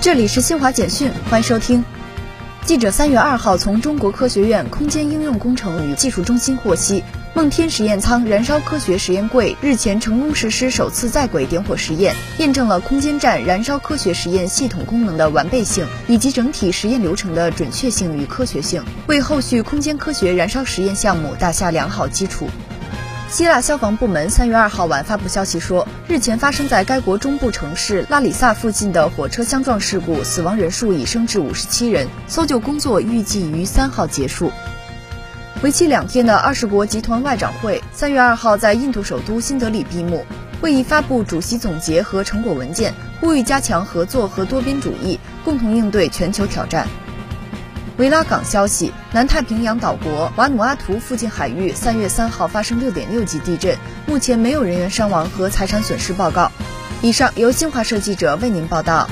这里是新华简讯，欢迎收听。记者三月二号从中国科学院空间应用工程与技术中心获悉，梦天实验舱燃烧科学实验柜日前成功实施首次在轨点火实验，验证了空间站燃烧科学实验系统功能的完备性以及整体实验流程的准确性与科学性，为后续空间科学燃烧实验项目打下良好基础。希腊消防部门三月二号晚发布消息说，日前发生在该国中部城市拉里萨附近的火车相撞事故，死亡人数已升至五十七人，搜救工作预计于三号结束。为期两天的二十国集团外长会三月二号在印度首都新德里闭幕，会议发布主席总结和成果文件，呼吁加强合作和多边主义，共同应对全球挑战。维拉港消息：南太平洋岛国瓦努阿图附近海域三月三号发生六点六级地震，目前没有人员伤亡和财产损失报告。以上由新华社记者为您报道。